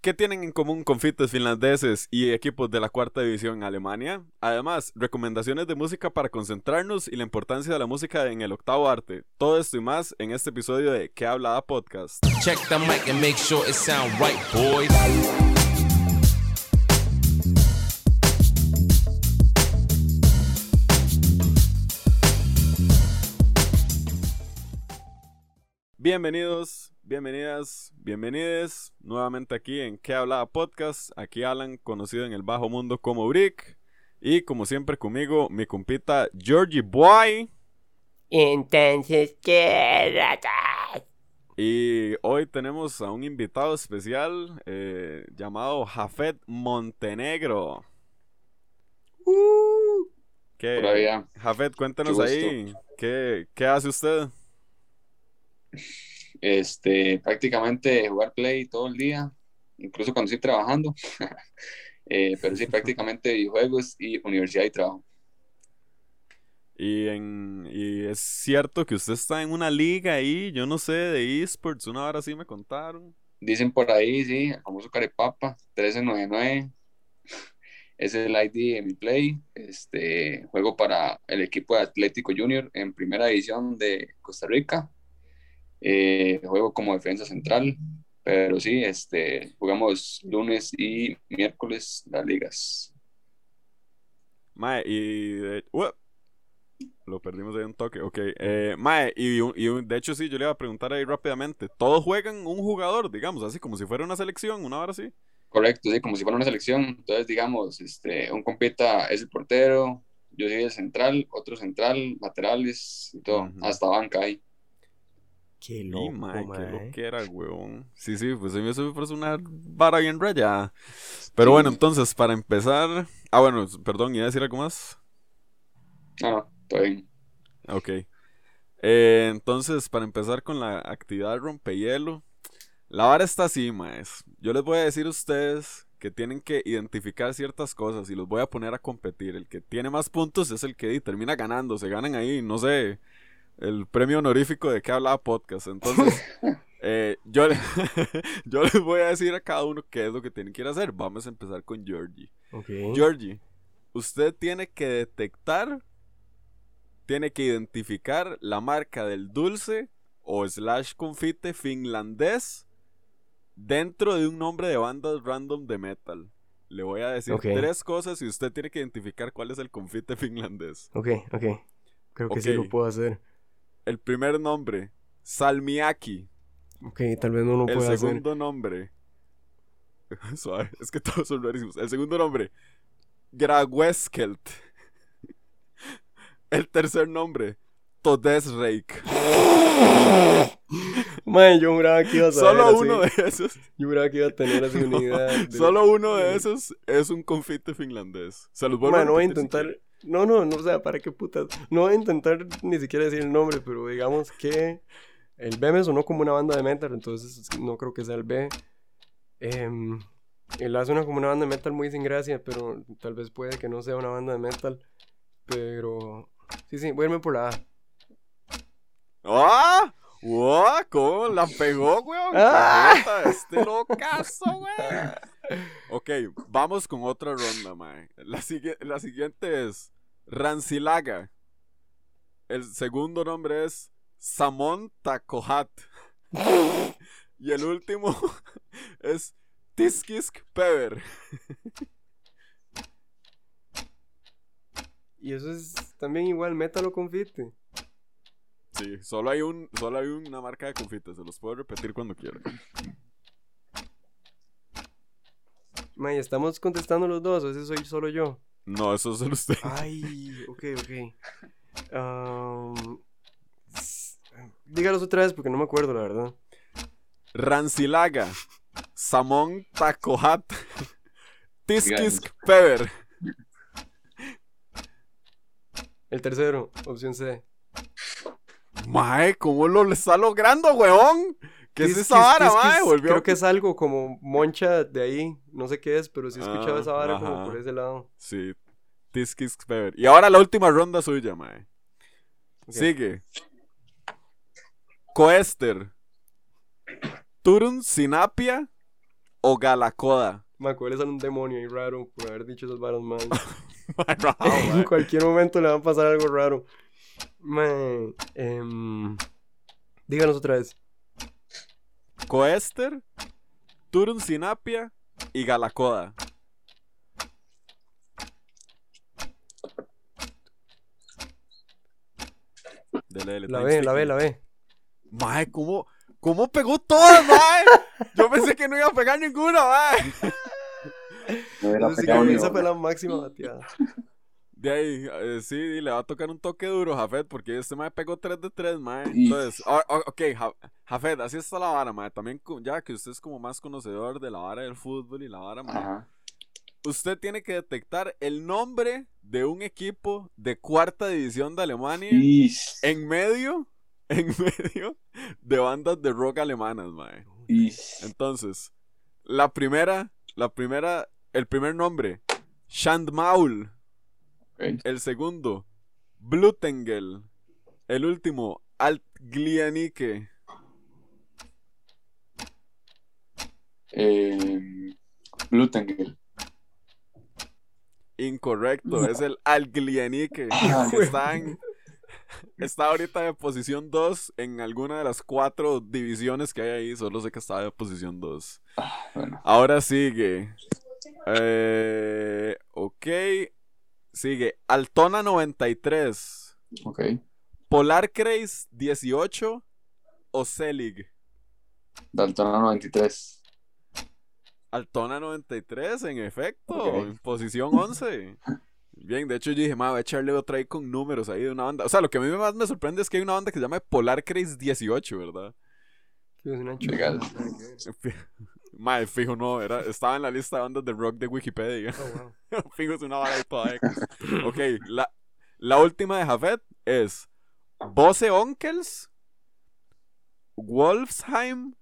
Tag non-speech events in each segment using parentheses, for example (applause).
¿Qué tienen en común confites finlandeses y equipos de la cuarta división en Alemania? Además, recomendaciones de música para concentrarnos y la importancia de la música en el octavo arte. Todo esto y más en este episodio de ¿Qué hablaba podcast? Check the mic and make sure it sound right, boys. Bienvenidos, bienvenidas, bienvenides nuevamente aquí en ¿Qué hablaba podcast? Aquí Alan, conocido en el bajo mundo como Brick. Y como siempre conmigo, mi compita Georgie Boy. Entonces, ¿qué ratas? Y hoy tenemos a un invitado especial eh, llamado Jafet Montenegro. ¿Qué? Por allá. Jafet, cuéntanos Qué ahí, ¿qué, ¿qué hace usted? Este, prácticamente jugar play todo el día, incluso cuando estoy trabajando. (laughs) Eh, pero sí, prácticamente videojuegos y universidad y trabajo. Y, en, y es cierto que usted está en una liga ahí, yo no sé, de esports, una hora sí me contaron. Dicen por ahí, sí, el famoso Carepapa, 1399. Ese (laughs) es el ID de mi play. Este, juego para el equipo de Atlético Junior en primera división de Costa Rica. Eh, juego como defensa central. Pero sí, este, jugamos lunes y miércoles las ligas. Mae, y de, ¡Uep! lo perdimos ahí un toque, ok. Eh, mae, y, y de hecho sí, yo le iba a preguntar ahí rápidamente, ¿todos juegan un jugador, digamos, así como si fuera una selección, una hora así? Correcto, sí, como si fuera una selección. Entonces, digamos, este, un compita es el portero, yo soy el central, otro central, laterales y todo, Ujú. hasta banca ahí. Qué Y, loco, mae, qué mae. lo que era, weón. Sí, sí, pues a mí eso me parece una vara bien rayada. Pero Sí. bueno, entonces, para empezar... Ah, bueno, perdón, ¿iba a decir algo más? No, no, todo bien. Ok. Eh, entonces, para empezar con la actividad rompehielo, la vara está así, maes. Yo les voy a decir a ustedes que tienen que identificar ciertas cosas y los voy a poner a competir. El que tiene más puntos es el que termina ganando. Se ganan ahí, no sé, el premio honorífico de que hablaba podcast. Entonces, (laughs) eh, yo, le- (laughs) yo les voy a decir a cada uno qué es lo que tienen que ir a hacer. Vamos a empezar con Georgie. Ok. Georgie, usted tiene que detectar, tiene que identificar la marca del dulce o slash confite finlandés dentro de un nombre de bandas random de metal. Le voy a decir tres cosas y usted tiene que identificar cuál es el confite (laughs) finlandés. Ok, ok. Creo que sí lo puedo hacer. El primer nombre, Salmiaki. Ok, tal vez no lo El pueda hacer. segundo nombre. (laughs) Suave, es que todos son rarísimos. El segundo nombre, Gragueskelt. El tercer nombre, Todesreik. (laughs) Mae, yo juraba que iba a saber Solo así. uno de esos, Yo juraba que iba a tener así una idea. de- (laughs) solo uno de esos es un confite finlandés. Se los vuelvo Mae, no voy a intentar... No, no, no, o sea, ¿para qué putas? No voy a intentar ni siquiera decir el nombre, pero digamos que el B me sonó como una banda de metal, entonces no creo que sea el B. Em, el A suena como una banda de metal muy sin gracia, pero tal vez puede que no sea una banda de metal. Pero... Sí, sí, voy a irme por la A. ¡Ah! ¡Wow! ¿Cómo la pegó, weón? Ah. ¡Qué Este locazo, weón. Ok, vamos con otra ronda, mae. La, sigue- la siguiente es Rancilaga. El segundo nombre es Samon Takohat. (laughs) y el último (laughs) es Tiskisk Pever. Y eso es también igual metal o confite. Sí, solo hay, un, solo hay una marca de confites. Se los puedo repetir cuando quieran. May, ¿estamos contestando los dos o ese soy solo yo? No, eso es solo usted. Ay, (laughs) ok, ok. Um, dígalos otra vez porque no me acuerdo, la verdad. Rancilaga, Samon Takohat, (laughs) Tiskisk Pever. El tercero, opción C. Mae, ¿cómo lo está logrando, weón? ¿Qué es esa vara, mae? Volvió. Creo que es algo como moncha de ahí. No sé qué es, pero sí he escuchado Ah, esa vara ajá. como por ese lado. Sí, Tiskisk Pever. Y ahora la última ronda suya, mae. Sigue. Coester. Turun Sinapia. o Galacoda? Ma, ¿cuál es un demonio ahí raro por haber dicho esas varas mal? (laughs) (laughs) En cualquier momento le va a pasar algo raro. Ma, em, díganos otra vez. Coester, Turun Sinapia y Galacoda. Dele, dele, La B, la ticking. la B. Mae, ¿cómo, ¿cómo pegó todas, mae? Yo pensé que no iba a pegar ninguna, mae. (laughs) No una. la máxima bateada. De ahí, eh, sí, le va a tocar un toque duro, Jafet, porque este mae pegó 3 de 3, mae. Entonces, ok, Ja- Jafet, así está la vara, mae. También, ya que usted es como más conocedor de la vara del fútbol y la vara, mae. Ajá. Usted tiene que detectar el nombre de un equipo de cuarta división de Alemania Is. en medio, (laughs) en medio de bandas de rock alemanas, mae. Is. Entonces, la primera, la primera, el primer nombre, Shandmaul. El segundo, Blutengel. El último, Altglianike. Eh, Blutengel. Incorrecto, es el Altglianike. Ah, que está, en- está ahorita en posición 2 en alguna de las cuatro divisiones que hay ahí. Solo sé que está en posición 2. Bueno. Ahora sigue. Eh. Sigue Altona 93. Ok. Polar Craze 18 o Selig. Daltona 93. Altona 93, en efecto, en posición 11. Bien, de hecho yo dije, ma, voy a echarle otra ahí con números ahí de una banda. O sea, lo que a mí más me sorprende es que hay una banda que se llama Polar Craze 18, ¿verdad? Sí, es una Legal. (laughs) Mae, fijo no, era, estaba en la lista de bandas de rock de Wikipedia. Oh, wow. (laughs) fijo es una vara ahí toda X. Ok, la, la última de Jafet es Bose Onkels, Wolfsheim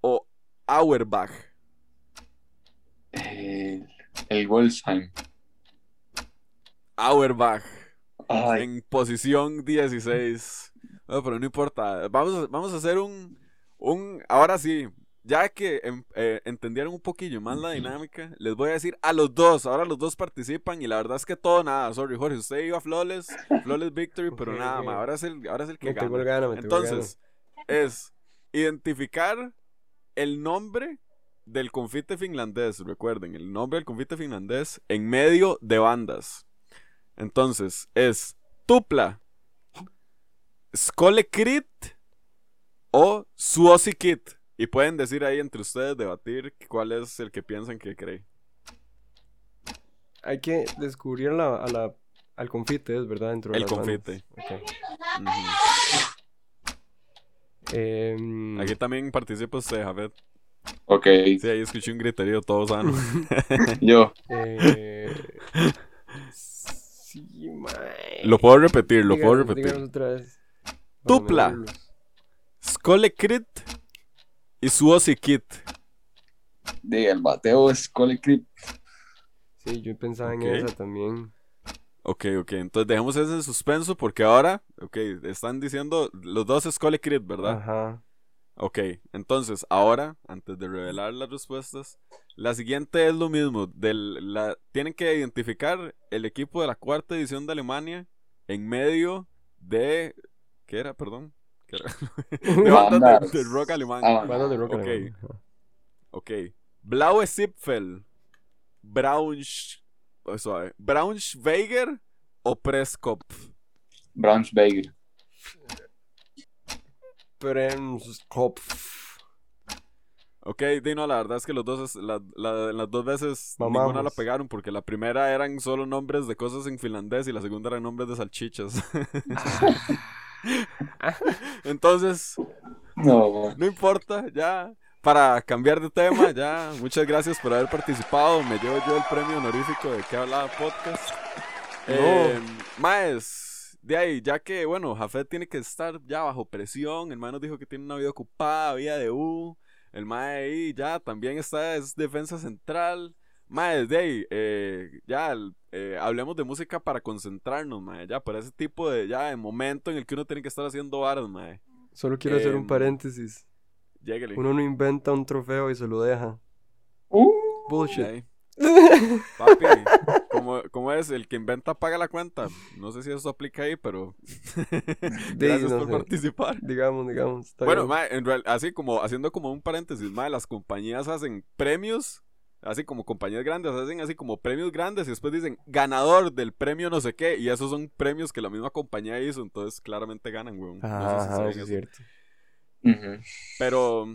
o Auerbach. Eh, el Wolfsheim. Auerbach. Ay, en posición 16. No, pero no importa. Vamos a, vamos a hacer un, un. Ahora sí, ya que em- eh, entendieron un poquillo más la dinámica, les voy a decir a los dos. Ahora los dos participan y la verdad es que todo nada. Sorry, Jorge. Usted iba a Flawless, Flawless Victory, (laughs) pero nada más. Ahora es el, ahora es el que Me el gana. me el Entonces, es identificar el nombre del confite finlandés. Recuerden, el nombre del confite finlandés en medio de bandas. Entonces, es Tupla, Skolekrit o Suosikit. Y pueden decir ahí entre ustedes, debatir cuál es el que piensan que cree. Hay que descubrir la, a la- al confite, es verdad, dentro de El las confite. Ujú. Em, Aquí también participa usted, Javed. ok. Sí, ahí escuché un griterío todo sano. (laughs) Yo. eh, sí, lo puedo repetir, lo puedo repetir. otra vez. Y Suosikit. De el bateo es Colectrip. Sí, yo pensaba en esa también. Ok, ok. Entonces dejemos ese en suspenso porque ahora, ok, están diciendo los dos es Skolekrit, ¿verdad? Ajá. Ok, entonces ahora, antes de revelar las respuestas, la siguiente es lo mismo. Del, la, tienen que identificar el equipo de la cuarta edición de Alemania en medio de... ¿Qué era? Perdón. De (laughs) bandas de, de rock alemán. Ah, Bandas de rock Ok. alemán. Ok. Blaue Zipfel. Braunsch... oh, suave. Braunschweiger o Presskopf. Braunschweiger. Bremskopf. Ok, Dino, la verdad es que los dos, es- la- la- las dos veces Mamamos. ninguna la pegaron porque la primera eran solo nombres de cosas en finlandés y la segunda eran nombres de salchichas. (laughs) (laughs) (laughs) Entonces, No, no importa, ya. Para cambiar de tema, ya. Muchas gracias por haber participado. Me llevo yo el premio honorífico de que hablaba podcast. Eh, Maes, de ahí, ya que, bueno, Jafet tiene que estar ya bajo presión. El mae nos dijo que tiene una vida ocupada, vida de U. El mae ahí ya también está, es defensa central. Mae, de ahí, eh, ya, eh, hablemos de música para concentrarnos, mae. Ya, para ese tipo de, ya, de momento en el que uno tiene que estar haciendo varas, mae. Solo quiero hacer un Em, paréntesis. Lléguele. Uno no inventa un trofeo y se lo deja. Uh, Bullshit. Ahí. (laughs) Papi, como, como es, el que inventa paga la cuenta. No sé si eso aplica ahí, pero (laughs) gracias no por sé. participar. Digamos, digamos. Bueno, mae, en real- así como haciendo como un paréntesis, mae, las compañías hacen premios, así como compañías grandes hacen así como premios grandes y después dicen ganador del premio no sé qué y esos son premios que la misma compañía hizo, entonces claramente ganan, weón. No sé si sí es cierto. Pero,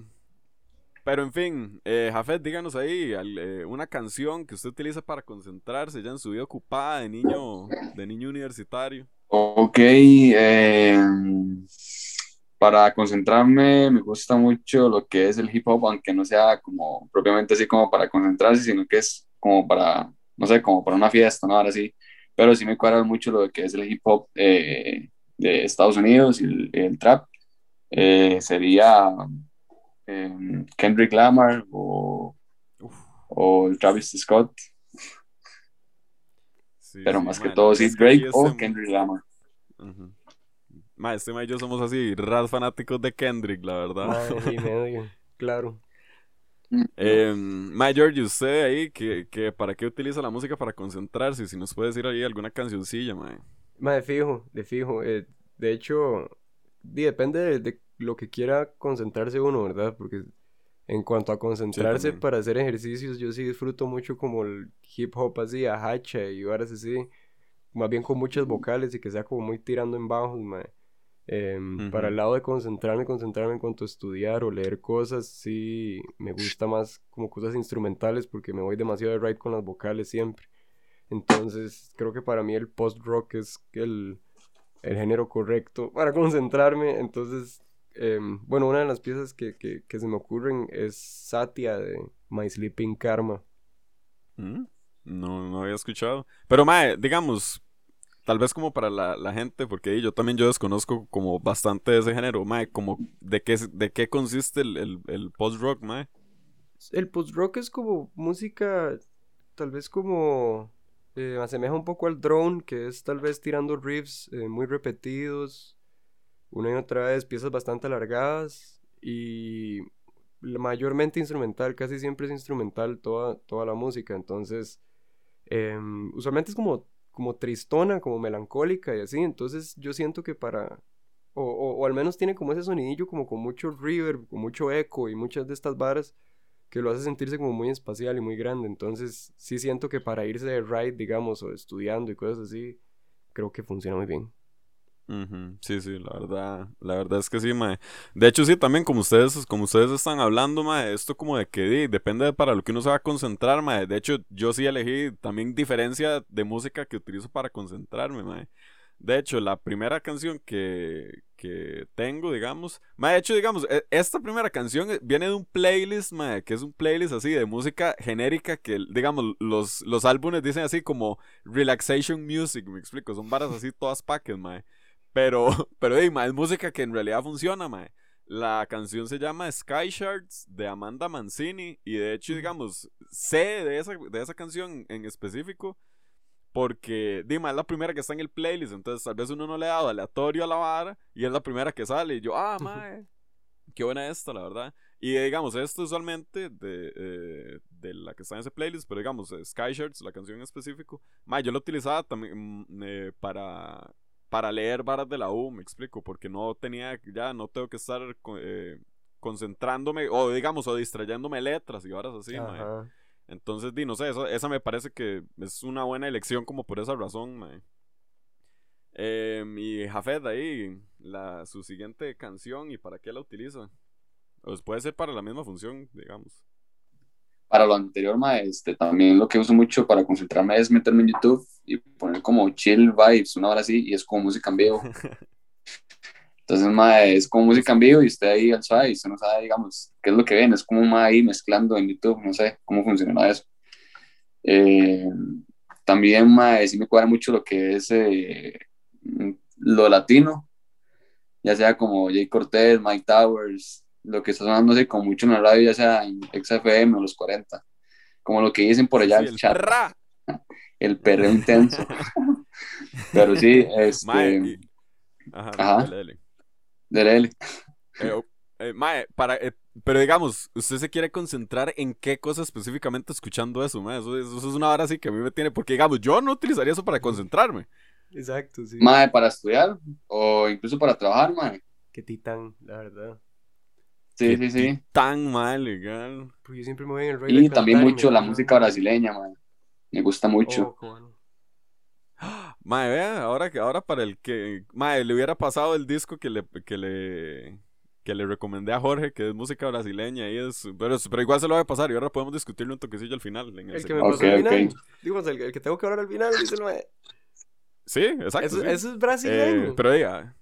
pero en fin, eh, Jafet, díganos ahí al- eh, una canción que usted utiliza para concentrarse ya en su vida ocupada de niño, de niño universitario. Ok, eh, para concentrarme me gusta mucho lo que es el hip hop, aunque no sea como propiamente así como para concentrarse, sino que es como para, no sé, como para una fiesta, ¿no? Ahora sí, pero sí me cuadra mucho lo que es el hip hop eh, de Estados Unidos y el, el trap. Eh, sería eh, Kendrick Lamar o, Uf, o el Travis Scott, sí, pero sí, más que mae, la todo sí que Drake o Kendrick Lamar. Ujú. Ma, este ma y yo somos así, ras fanáticos de Kendrick, la verdad. Medio, (laughs) claro. Eh, ma, George, usted ahí, que, que ¿para qué utiliza la música para concentrarse? Si nos puede decir ahí alguna cancioncilla, ma. Ma, de fijo, de fijo. eh, de hecho, depende de, de lo que quiera concentrarse uno, ¿verdad? Porque en cuanto a concentrarse para hacer ejercicios, yo sí disfruto mucho como el hip hop así, a hacha y horas así. Más bien con muchas vocales y que sea como muy tirando en bajos, Em, Para el lado de concentrarme, concentrarme en cuanto a estudiar o leer cosas, sí me gusta más como cosas instrumentales porque me voy demasiado de ride con las vocales siempre. Entonces, creo que para mí el post-rock es el, el género correcto para (laughs) concentrarme. Entonces, em, bueno, una de las piezas que, que, que se me ocurren es Satya de My Sleeping Karma. ¿Mm? No, no había escuchado. Pero, ma, digamos, tal vez como para la, la gente, porque yo también yo desconozco como bastante de ese género, ma, como de qué, de qué consiste el, el, post-rock, ma. El post-rock es como música, tal vez como eh, asemeja un poco al drone, que es tal vez tirando riffs eh, muy repetidos, una y otra vez, piezas bastante alargadas y mayormente instrumental, casi siempre es instrumental toda, toda la música, entonces em, usualmente es como, como tristona, como melancólica y así, entonces yo siento que para, o, o, al menos tiene como ese sonidillo como con mucho reverb, con mucho eco y muchas de estas varas que lo hace sentirse como muy espacial y muy grande. Entonces, sí siento que para irse de ride, digamos, o estudiando y cosas así, creo que funciona muy bien. Sí, sí, la verdad, la verdad es que sí, mae. De hecho, sí, también como ustedes, como ustedes están hablando, mae, esto como de que depende de para lo que uno se va a concentrar, mae. De hecho, yo sí elegí también diferencia de música que utilizo para concentrarme, mae. De hecho, la primera canción que, que tengo, digamos, mae, de hecho, digamos, e- esta primera canción eh, viene de un playlist, mae, que es un playlist así de música genérica que, digamos, los, los álbumes dicen así como relaxation music, me explico, son varas así todas paques, mae. Pero, (laughs) pero, hey, ma, es música que en realidad funciona, mae. La canción se llama Sky Shards de Amanda Mancini. Y de hecho, digamos, sé de esa, de esa canción en específico. Porque, dime, es la primera que está en el playlist. Entonces, tal vez uno no le ha dado aleatorio a la vara. Y es la primera que sale. Y yo, ah, mae. Qué buena esta, la verdad. Y digamos, esto usualmente de, eh, de la que está en ese playlist, pero digamos, Sky Shards, la canción en específico, mae, yo la utilizaba también mm, eh, para, para leer varas de la U, me explico, porque no tenía, ya no tengo que estar eh, concentrándome, o digamos, o distrayéndome letras y varas así, mae. Entonces, di, no sé, esa, esa me parece que es una buena elección como por esa razón, mae. Em, y Jafet, ahí, la, su siguiente canción y para qué la utiliza. Pues puede ser para la misma función, digamos. Para lo anterior, ma, este, también lo que uso mucho para concentrarme es meterme en YouTube y poner como chill vibes, una hora así, y es como música en vivo. (laughs) Entonces, ma, es como música en vivo y usted ahí al suave y usted no sabe, digamos, qué es lo que ven, es como ma ahí mezclando en YouTube, no sé cómo funciona eso. Eh, también, ma, sí me cuadra mucho lo que es eh, lo latino, ya sea como Jay Cortez, Mike Towers, lo que está sonando así como mucho en la radio, ya sea en XFM o los 40, como lo que dicen por allá Sí, el chat, ra. (laughs) el perreo intenso. (laughs) Pero sí, este, Mae, y- Ajá, Ajá. dale. dele, dele. Eh, oh, eh, mae, para, eh, pero digamos, usted se quiere concentrar en qué cosa específicamente escuchando eso, mae. Eso, eso es una hora así que a mí me tiene. Porque, digamos, yo no utilizaría eso para concentrarme. Exacto, sí. Mae, para estudiar o incluso para trabajar, mae. Qué titán, la verdad. Sí, sí, sí. Tan mal, legal. Pues yo siempre me voy en el Y también mucho la música brasileña, mae. Me gusta mucho. Oh. Mae, vea, ahora, que- ahora para el que. Mae, le hubiera pasado el disco que le, que le, que le recomendé a Jorge, que es música brasileña. Y es, pero, pero igual se lo voy a pasar y ahora podemos discutirlo un toquecillo al final. en el El que me pasó al Ok, final. ok. Digamos, el, el que tengo que hablar al final, dice el mae. Sí, exacto. Eso, sí. eso es brasileño. Eh, pero diga,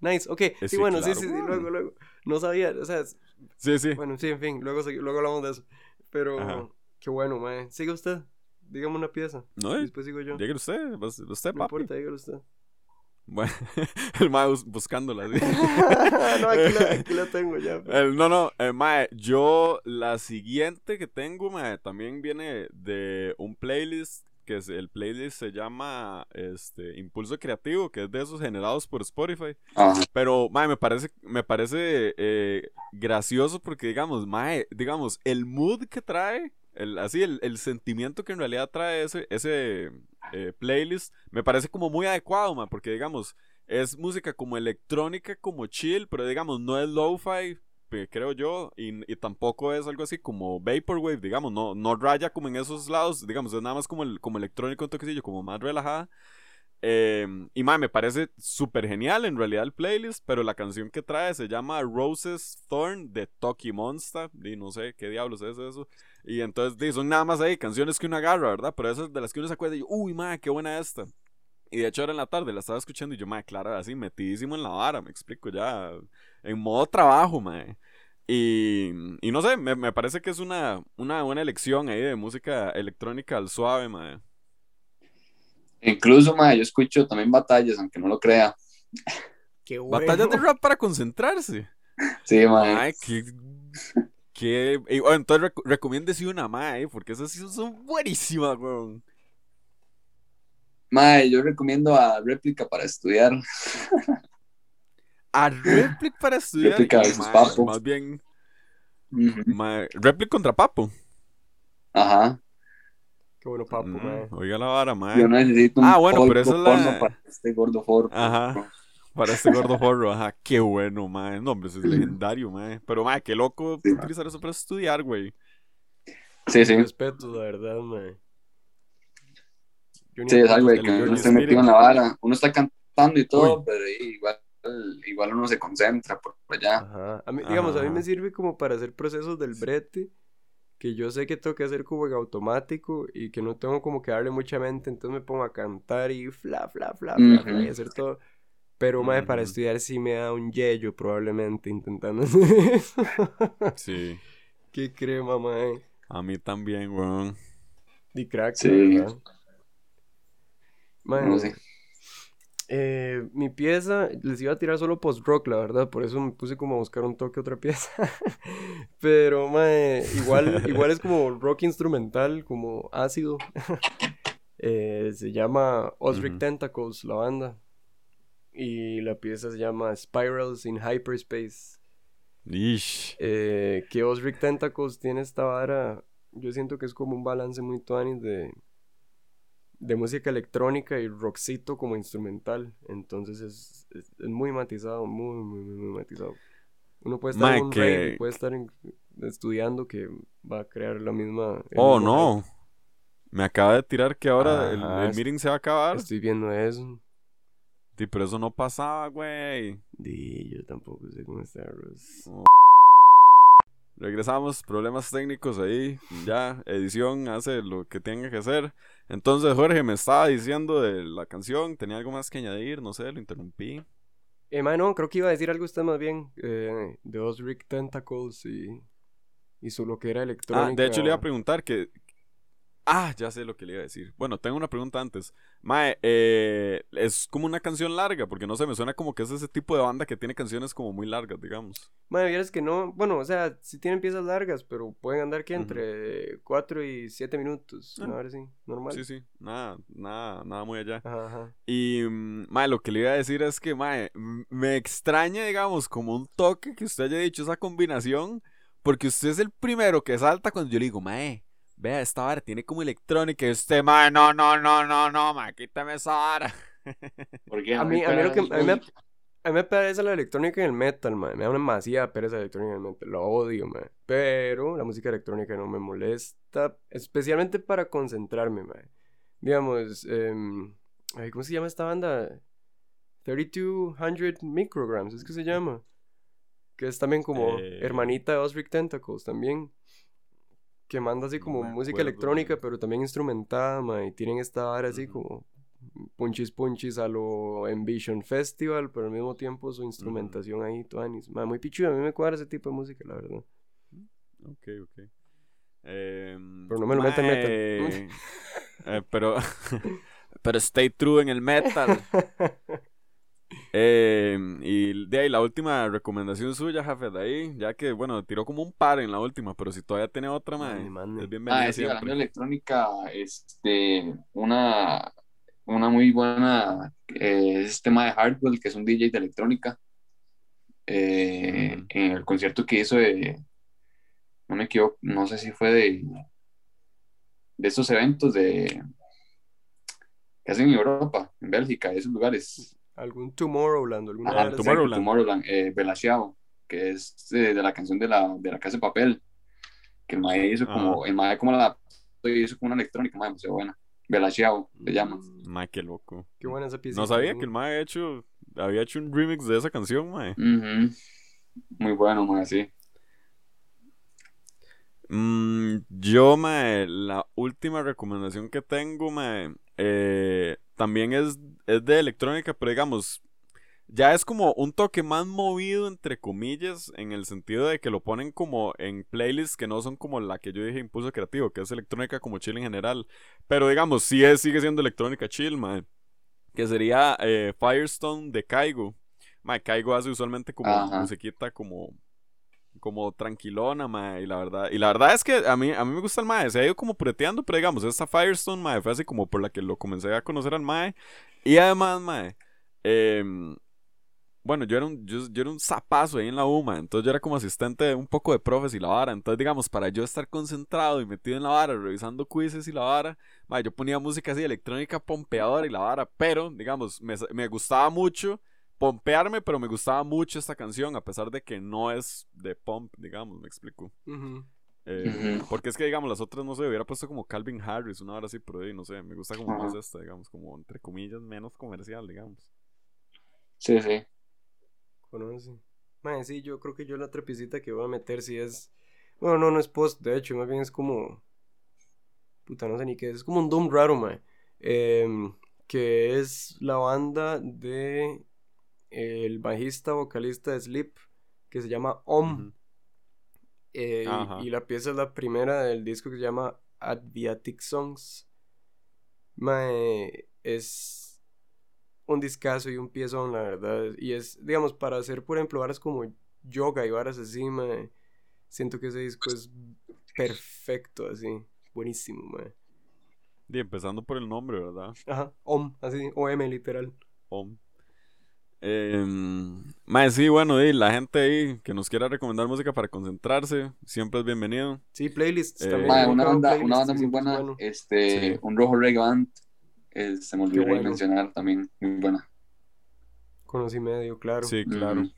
Nice, ok. Eh, Sí, sí, bueno, sí, claro. sí, sí, luego, luego. No sabía, o sea, es- sí, sí. bueno, sí, en fin, luego, luego hablamos de eso. Pero, Ajá. qué bueno, mae. Siga usted, dígame una pieza. No, y eh, después sigo yo. llegue usted, usted, No importa, dígalo usted. Bueno, (laughs) el mae bus- buscándola. así. (laughs) no, aquí la, (laughs) aquí la tengo ya. El- no, no, eh, mae, yo la siguiente que tengo, mae, también viene de un playlist que es, el playlist se llama este Impulso Creativo, que es de esos generados por Spotify. Ajá. Pero, mae, me parece, me parece eh, gracioso porque, digamos, mae, digamos, el mood que trae, el, así, el, el sentimiento que en realidad trae ese, ese eh, playlist, me parece como muy adecuado, mae, porque, digamos, es música como electrónica, como chill, pero, digamos, no es lo-fi, creo yo, y, y tampoco es algo así como vaporwave, digamos, no, no raya como en esos lados, digamos, es nada más como, el, como electrónico, un toquecillo, como más relajada. Eh, y mae, me parece súper genial en realidad el playlist, pero la canción que trae se llama Roses Thorn de Toki Monster. Y no sé qué diablos es eso. Y entonces son nada más ahí canciones que uno agarra, ¿verdad? Pero esas de las que uno se acuerda y uy, mae, qué buena esta. Y de hecho ahora en la tarde la estaba escuchando y yo, mae, claro, así metidísimo en la vara, me explico ya, en modo trabajo, mae. Y, y no sé, me, me parece que es una, una buena elección ahí de música electrónica al suave, mae. Incluso, mae, yo escucho también batallas, aunque no lo crea. Qué bueno. Batallas de rap para concentrarse. Sí, mae. Ay, qué. qué- y, bueno, entonces reco- recomiéndese una, mae, porque esas sí son buenísimas, weón. Mae, yo recomiendo a Réplica para estudiar. A Replic para estudiar. Replica versus Papo. Más bien, Replic contra Papo. Ajá. Qué bueno, papo, Mm, mae. oiga la vara, mae. Yo necesito un Ah, bueno, pero esa es la- para este gordo forro. Ajá. Para este gordo forro, ajá. Qué bueno, mae. No, hombre, eso es legendario, mae. Pero, mae, qué loco Sí. utilizar eso para estudiar, güey. Sí, sí. Respeto, la verdad, mae. Yo Sí, es algo de que uno metido Spirit. en la vara. Uno está cantando y todo, Uy. pero igual, igual uno se concentra por allá. Ajá. A mí, digamos, a mí me sirve como para hacer procesos del brete que yo sé que tengo que hacer como en automático y que no tengo como que darle mucha mente, entonces me pongo a cantar y fla, fla, fla, y hacer todo. Pero, mae, para Ujú. estudiar sí me da un yello probablemente intentando (laughs) hacer eso. Sí. Qué crema, mae. A mí también, weón. Y crack, Sí. verdad. Mae, No sé. Eh, mi pieza les iba a tirar solo post-rock, la verdad, por eso me puse como a buscar un toque otra pieza. (laughs) Pero, mae, igual, igual es como rock instrumental, como ácido. (laughs) Eh, se llama Osric. Tentacles, la banda. Y la pieza se llama Spirals in Hyperspace. Ish. Eh, que Osric Tentacles tiene esta vara. Yo siento que es como un balance muy tuanis de, de música electrónica y rockcito como instrumental. Entonces es, es, es muy matizado, muy, muy, muy, muy matizado. Uno puede estar Mae, en un rave puede estar en- estudiando que va a crear la misma. el Oh, no. Me acaba de tirar que ahora el, Ajá, el es- meeting se va a acabar. Estoy viendo eso. Sí, pero eso no pasaba, güey. Di, yo tampoco sé cómo está. Ross. Regresamos, problemas técnicos ahí. Ya, edición hace lo que tenga que hacer. Entonces, Jorge me estaba diciendo de la canción. Tenía algo más que añadir, no sé, lo interrumpí. Eh, no, creo que iba a decir algo usted más bien. Eh, de Osric Tentacles y, y su lo que era electrónica. Ah, de hecho le iba a preguntar que... Ah, ya sé lo que le iba a decir. Bueno, tengo una pregunta antes. Mae, eh, es como una canción larga, porque no sé, me suena como que es ese tipo de banda que tiene canciones como muy largas, digamos. Mae, vieras que no, bueno, o sea, sí tienen piezas largas, pero pueden andar que entre 4 y 7 minutos. A ver si, normal. Sí, sí, nada, nada, nada muy allá. Ajá, ajá. Y, mm, mae, lo que le iba a decir es que, mae, me extraña, digamos, como un toque que usted haya dicho esa combinación, porque usted es el primero que salta cuando yo le digo, mae, vea, esta vara tiene como electrónica. Y usted, mae, no, no, no, no, no, mae, quítame esa vara. (laughs) Porque A mí, a mí lo que... A mí, me, a mí me parece la electrónica y el metal, man. Me da una demasiada pereza la electrónica y el metal. Lo odio, man. Pero la música electrónica no me molesta. Especialmente para concentrarme, man. Digamos, em, ay, ¿cómo se llama esta banda? 3200 micrograms, es que se llama. Que es también como Eh. hermanita de Osric Tentacles también. Que manda así como música acuerdo, electrónica, man. pero también instrumentada. Y tienen esta vara así como punchis punchis a lo Envision Festival, pero al mismo tiempo su instrumentación ahí, tuanis. Man, muy pichudo, a mí me cuadra ese tipo de música, la verdad. Ok, ok. Em, Pero no me lo metan metal. eh, pero, (laughs) pero stay true en el metal. (laughs) Em, y de ahí la última recomendación suya, jefe, de ahí, ya que, bueno, tiró como un par en la última, pero si todavía tiene otra, mande. es bienvenida Ah, sí, hablando de siempre. electrónica, este, una, una muy buena eh, es este tema de Hardwell, que es un DJ de electrónica. Eh, Ujú. En el concierto que hizo de, no me equivoco, no sé si fue de, de estos eventos de que hacen en Europa, en Bélgica, esos lugares. Algún Tomorrowland, alguna Ajá. Tomorrowland. Tomorrowland, eh, que es eh, de la canción de la, de la Casa de Papel, que el mae hizo como, el mae como la hizo como una electrónica, mae, demasiado buena. Belaciao se llama. Mae, qué loco. Qué buena esa pieza. No sabía que el mae había hecho, había hecho un remix de esa canción, mae. Ujú. Muy bueno, mae, sí. Mm, yo, mae, la última recomendación que tengo, mae, eh, también es, es de electrónica, pero digamos, ya es como un toque más movido, entre comillas, en el sentido de que lo ponen como en playlists que no son como la que yo dije Impulso Creativo, que es electrónica como chill en general. Pero digamos, sí es, sigue siendo electrónica chill, mae. Que sería eh, Firestone de Kaigo. Mae, Kaigo hace usualmente como Ajá. musiquita como como tranquilona, mae, y la verdad, y la verdad es que a mí, a mí me gusta el mae, se ha ido como preteando, pero digamos, esta Firestone, mae, fue así como por la que lo comencé a conocer al mae, y además, mae, em, bueno, yo era un, yo, yo era un zapazo ahí en la UMA, entonces yo era como asistente de un poco de profes y la vara, entonces digamos, para yo estar concentrado y metido en la vara, revisando quizzes y la vara, mae, yo ponía música así, electrónica pompeadora y la vara, pero, digamos, me, me gustaba mucho pompearme, pero me gustaba mucho esta canción, a pesar de que no es de pump, digamos, me explico. Ujú. Eh. Porque es que, digamos, las otras, no sé, hubiera puesto como Calvin Harris, una hora así, pero eh, no sé, me gusta como más Ajá. esta, digamos, como entre comillas, menos comercial, digamos. Sí, sí. Conoce. Mae, sí, yo creo que yo la trepicita que voy a meter si es. Bueno, no, no es post, de hecho, más bien es como. Puta, no sé ni qué es. Es como un Doom raro, mae. Em, que es la banda de. El bajista vocalista de Sleep, que se llama Om. Eh, y- la pieza es la primera del disco que se llama Adviatic Songs. Mae, es un discazo y un piezón, la verdad. Y es, digamos, para hacer, por ejemplo, varas como yoga y varas así, mae. Siento que ese disco es perfecto, así. Buenísimo, mae. Y empezando por el nombre, ¿verdad? Ajá, OM, así, OM literal. Om. Eh, mae, sí, bueno, y la gente ahí que nos quiera recomendar música para concentrarse, siempre es bienvenido. Sí, playlists Eh, también. Mae, una banda, una muy buena, bueno. este, Sí. un rojo reggae band, eh, se me olvidó bueno. mencionar también, muy buena. Conocí medio, claro. Sí, claro.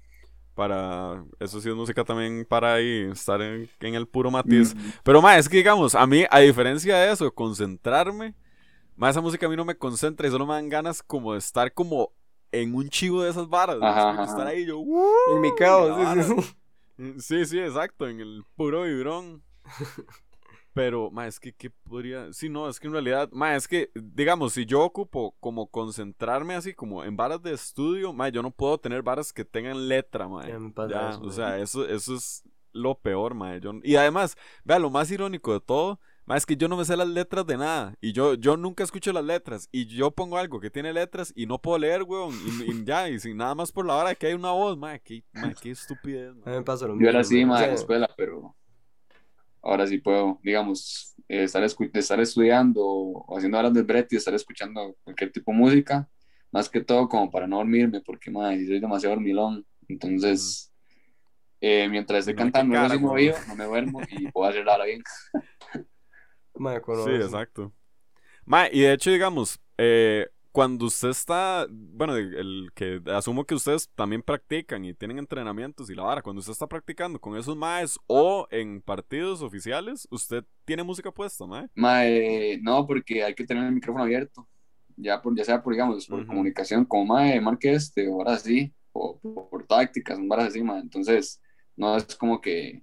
Para, eso sí es música también para ahí estar en, en el puro matiz. Pero, mae, es que digamos, a mí, a diferencia de eso, concentrarme, más esa música a mí no me concentra y solo me dan ganas como de estar como en un chivo de esas varas. Estar ahí yo, "Uh", En mi la caos, sí, sí, sí. Sí, sí, exacto, en el puro vibrón. (laughs) Pero, ma, es que, ¿qué podría...? Sí, no, es que en realidad, ma, es que, digamos, si yo ocupo como concentrarme así, como en varas de estudio, ma, yo no puedo tener varas que tengan letra, ma. Ya me pasa Ya, eso, o sea, eso, eso es lo peor, ma. Yo, y además, vea, lo más irónico de todo, ma, es que yo no me sé las letras de nada. Y yo, yo nunca escucho las letras. Y yo pongo algo que tiene letras y no puedo leer, weón. Y, y ya, y sin nada más por la hora de que hay una voz, ma. Qué, ma, qué estupidez, me pasa lo mismo. Yo era así, mae, en la escuela, pero ahora sí puedo, digamos, eh, estar, escu- estar estudiando o haciendo horas del brete y estar escuchando cualquier tipo de música, más que todo como para no dormirme, porque, mae, soy demasiado dormilón, entonces Eh, mientras estoy No, cantando, no cara, weón. movido, no me duermo y puedo hacer la hora bien. (laughs) Mae, con Sí, exacto. Ma, y de hecho, digamos, eh, cuando usted está, bueno, el que asumo que ustedes también practican y tienen entrenamientos y la vara, cuando usted está practicando con esos maes o en partidos oficiales, usted tiene música puesta, mae. Mae, no, porque hay que tener el micrófono abierto, ya, por, ya sea por, digamos, por Ujú. comunicación, como mae, marque este, o ahora sí, o por, por tácticas, varas así, mae. Entonces, no es como que,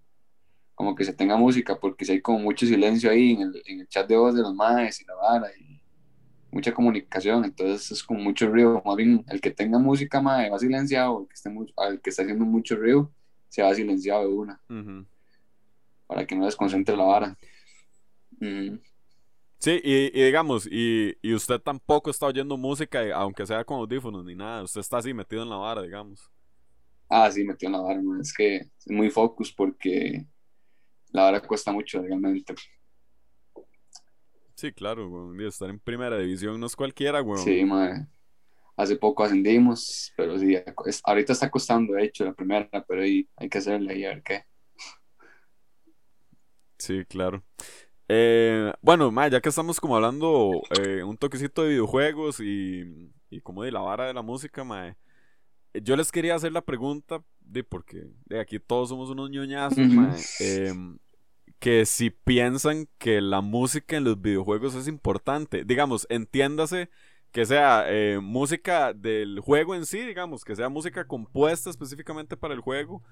como que se tenga música, porque si hay como mucho silencio ahí en el, en el chat de voz de los maes y la vara, y mucha comunicación, entonces es como mucho ruido. Más bien, el que tenga música, mae, va silenciado, el que, esté mu- el que está haciendo mucho ruido, se va silenciado de una, para que no desconcentre la vara. Sí, y, y digamos, y, y usted tampoco está oyendo música, eh, aunque sea con audífonos ni nada, usted está así metido en la vara, digamos. Ah, sí, metió en la vara, man. Es que es muy focus porque la vara cuesta mucho realmente. Sí, claro, weón, estar en primera división no es cualquiera, weón. Sí, man. Hace poco ascendimos, pero sí, es- ahorita está costando, de hecho, la primera, pero ahí hay que hacerle y a ver qué. Sí, claro. Eh, bueno, ma, ya que estamos como hablando eh, un toquecito de videojuegos y, y como de la vara de la música, ma, yo les quería hacer la pregunta, de porque de aquí todos somos unos ñoñazos, em, que si piensan que la música en los videojuegos es importante, digamos, entiéndase que sea eh, música del juego en sí, digamos, que sea música compuesta específicamente para el juego,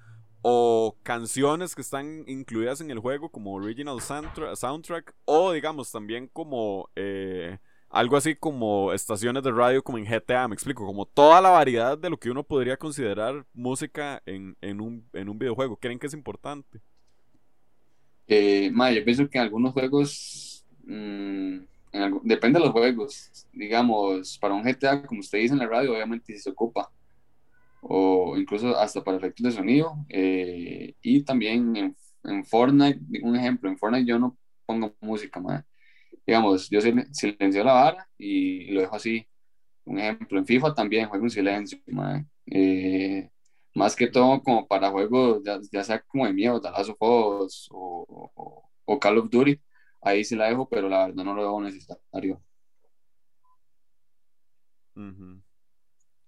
o canciones que están incluidas en el juego como original soundtra- soundtrack, o digamos también como eh, algo así como estaciones de radio como en GTA, me explico, como toda la variedad de lo que uno podría considerar música en, en un, en un videojuego. ¿Creen que es importante? Eh, ma, yo pienso que en algunos juegos, mm, algu- depende de los juegos, digamos, para un GTA, como usted dice en la radio, obviamente sí se ocupa, o incluso hasta para efectos de sonido, eh, y también en, Fortnite, un ejemplo, en Fortnite yo no pongo música, ma. Digamos, yo sil- silencio la vara y lo dejo así, un ejemplo, en FIFA también juego en silencio. Eh, más que todo como para juegos, ya, ya sea como de miedo, Last of Us o, o, o Call of Duty, ahí sí la dejo, pero la verdad no lo veo necesario. Ujú.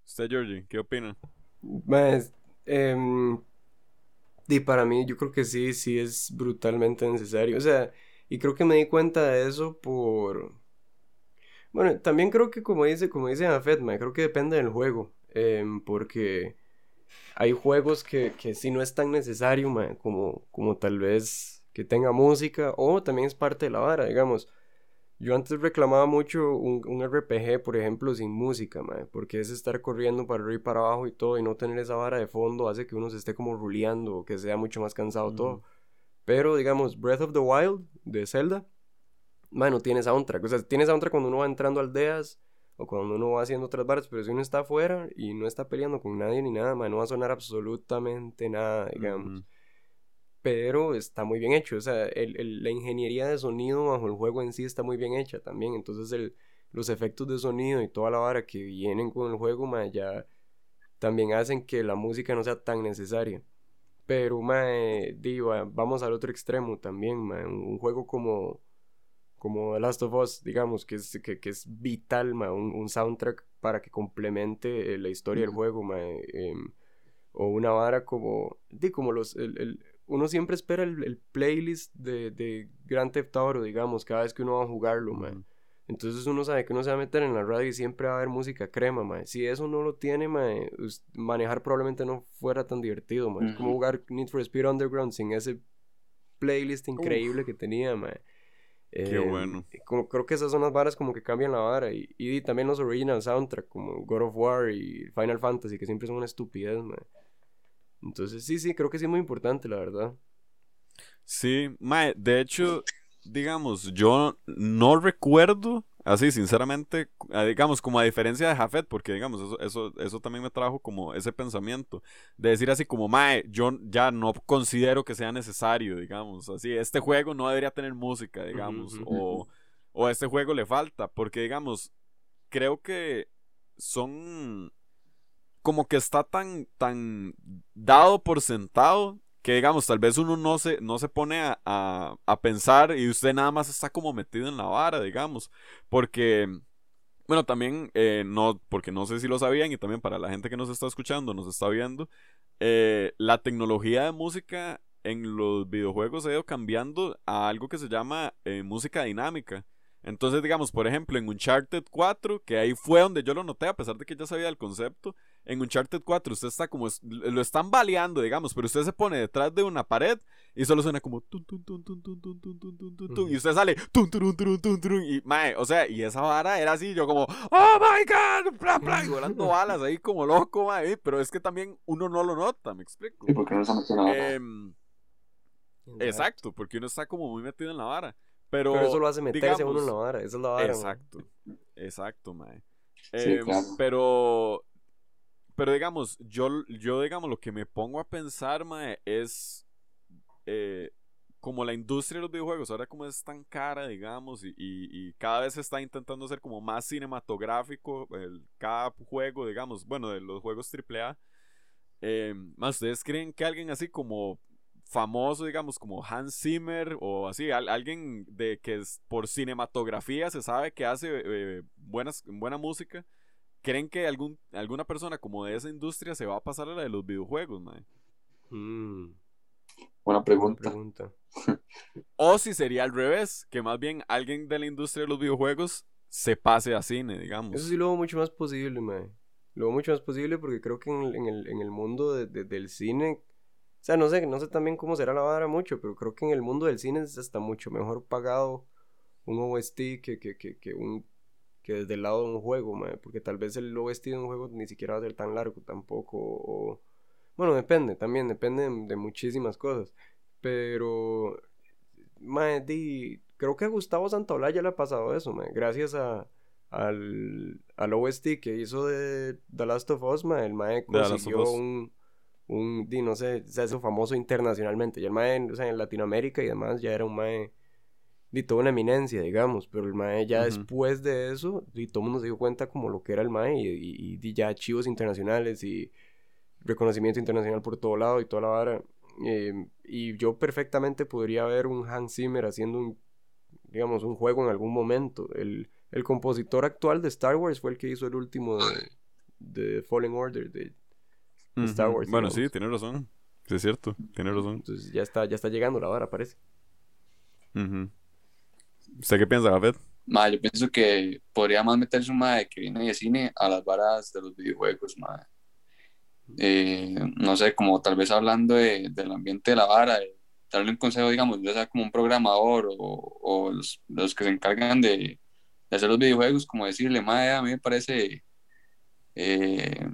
Usted, Georgie, ¿qué opina? Más, em, y para mí yo creo que sí, sí es brutalmente necesario. O sea, y creo que me di cuenta de eso por... Bueno, también creo que como dice, como dice Jafet, mae, creo que depende del juego. em, porque hay juegos que, que sí no es tan necesario, mae, como, como tal vez que tenga música, o también es parte de la vara, digamos. Yo antes reclamaba mucho un, un RPG, por ejemplo, sin música, porque es estar corriendo para arriba y para abajo y todo, y no tener esa vara de fondo hace que uno se esté como ruleando o que sea mucho más cansado todo. Pero, digamos, Breath of the Wild de Zelda, mae, no tiene soundtrack. O sea, tiene soundtrack cuando uno va entrando a aldeas o cuando uno va haciendo otras varas, pero si uno está afuera y no está peleando con nadie ni nada, mae, no va a sonar absolutamente nada, digamos pero está muy bien hecho. O sea, el- el- la ingeniería de sonido bajo el juego en sí está muy bien hecha también. Entonces, el, los efectos de sonido y toda la vara que vienen con el juego, ma, ya también hacen que la música no sea tan necesaria. Pero, ma, eh, digo, vamos al otro extremo también, ma, Un, juego como, como The Last of Us, digamos, que es, que, que es vital, ma, un, un soundtrack para que complemente eh, la historia del juego, ma, em, o una vara como, di, como los, el, el- uno siempre espera el, el playlist de, de Grand Theft Auto, digamos, cada vez que uno va a jugarlo, mae. Entonces uno sabe que uno se va a meter en la radio y siempre va a haber música crema, mae. Si eso no lo tiene, mae, manejar probablemente no fuera tan divertido, mae. Es como jugar Need for Speed Underground sin ese playlist increíble que tenía, mae. Qué Eh, bueno. Como, creo que esas son las varas como que cambian la vara. Y, y también los original soundtrack, como God of War y Final Fantasy, que siempre son una estupidez, mae. Entonces, sí, sí, creo que sí es muy importante, la verdad. Sí, mae, de hecho, digamos, yo no recuerdo, así sinceramente, digamos, como a diferencia de Jafet, porque digamos, eso, eso, eso también me trajo como ese pensamiento, de decir así como, mae, yo ya no considero que sea necesario, digamos, así, este juego no debería tener música, digamos, o, o a este juego le falta, porque digamos, creo que son como que está tan, tan dado por sentado que digamos, tal vez uno no se, no se pone a, a, pensar y usted nada más está como metido en la vara, digamos. Porque, bueno, también, eh, no, porque no sé si lo sabían y también para la gente que nos está escuchando, nos está viendo, eh, la tecnología de música en los videojuegos ha ido cambiando a algo que se llama eh, música dinámica. Entonces, digamos, por ejemplo, en Uncharted 4, que ahí fue donde yo lo noté, a pesar de que ya sabía el concepto, en Uncharted 4 usted está como, lo están baleando, digamos, pero usted se pone detrás de una pared y solo suena como tun, tun, tun, tun, tun, tun, tun, tun, tun, tun, tun, y usted sale tun, tun, tun, tun, tun, y mae, o sea, y esa vara era así, yo como, oh my god, bla, bla, y volando balas ahí como loco, mae, pero es que también uno no lo nota, me explico. Sí, porque no se metió. Em, exacto, porque uno está como muy metido en la vara. Pero, Pero eso lo hace meterse digamos, uno en la vara. Esa es la vara. Exacto, exacto, mae. Sí, Em, claro. Pero, pero digamos, yo, yo digamos, lo que me pongo a pensar, mae, es eh, como la industria de los videojuegos, ahora como es tan cara, digamos, y, y- y cada vez se está intentando hacer como más cinematográfico el, cada juego, digamos, bueno, de los juegos AAA. Eh, más, ¿ustedes creen que alguien así como famoso, digamos, como Hans Zimmer o así, al- alguien de que es por cinematografía se sabe que hace eh, buenas, buena música, creen que algún, alguna persona como de esa industria se va a pasar a la de los videojuegos, mae? Mm, Buena buena pregunta. pregunta. (laughs) O si sería al revés, que más bien alguien de la industria de los videojuegos se pase a cine, digamos. Eso sí lo veo mucho más posible, mae. Lo veo mucho más posible porque creo que en el, en el, en el mundo de- de- del cine... O sea, no sé, no sé también cómo será la vara mucho, pero creo que en el mundo del cine es hasta mucho mejor pagado un OST que, que, que, que un que desde el lado de un juego, mae, porque tal vez el OST de un juego ni siquiera va a ser tan largo tampoco, o... Bueno, depende, también depende de, muchísimas cosas, pero... Di, creo que a Gustavo Santaolalla ya le ha pasado eso, mae, gracias a, al, al OST que hizo de The Last of Us, el mae consiguió un, un, no sé, se hizo famoso internacionalmente, y el mae, o sea, en Latinoamérica y demás ya era un mae di toda una eminencia, digamos, pero el mae ya Ujú. después de eso, di, todo el mundo se dio cuenta como lo que era el mae y, y, y ya archivos internacionales y reconocimiento internacional por todo lado y toda la vara. Eh, y yo perfectamente podría ver un Hans Zimmer haciendo un, digamos, un juego en algún momento. El, el compositor actual de Star Wars fue el que hizo el último de, de Fallen Order, de, de Star. Wars. Bueno, digamos. sí, tiene razón. Sí, es cierto, tiene razón. Entonces ya está, ya está llegando la vara, parece. Ujú. ¿Usted qué piensa, Gafet? Ma, yo pienso que podría más meterse un mae que viene de cine a las varas de los videojuegos, ma. Eh, no sé, como tal vez hablando de- del ambiente de la vara, de darle un consejo, digamos, ya sea como un programador o, o los, los que se encargan de, de hacer los videojuegos, como decirle, mae, a mí me parece eh,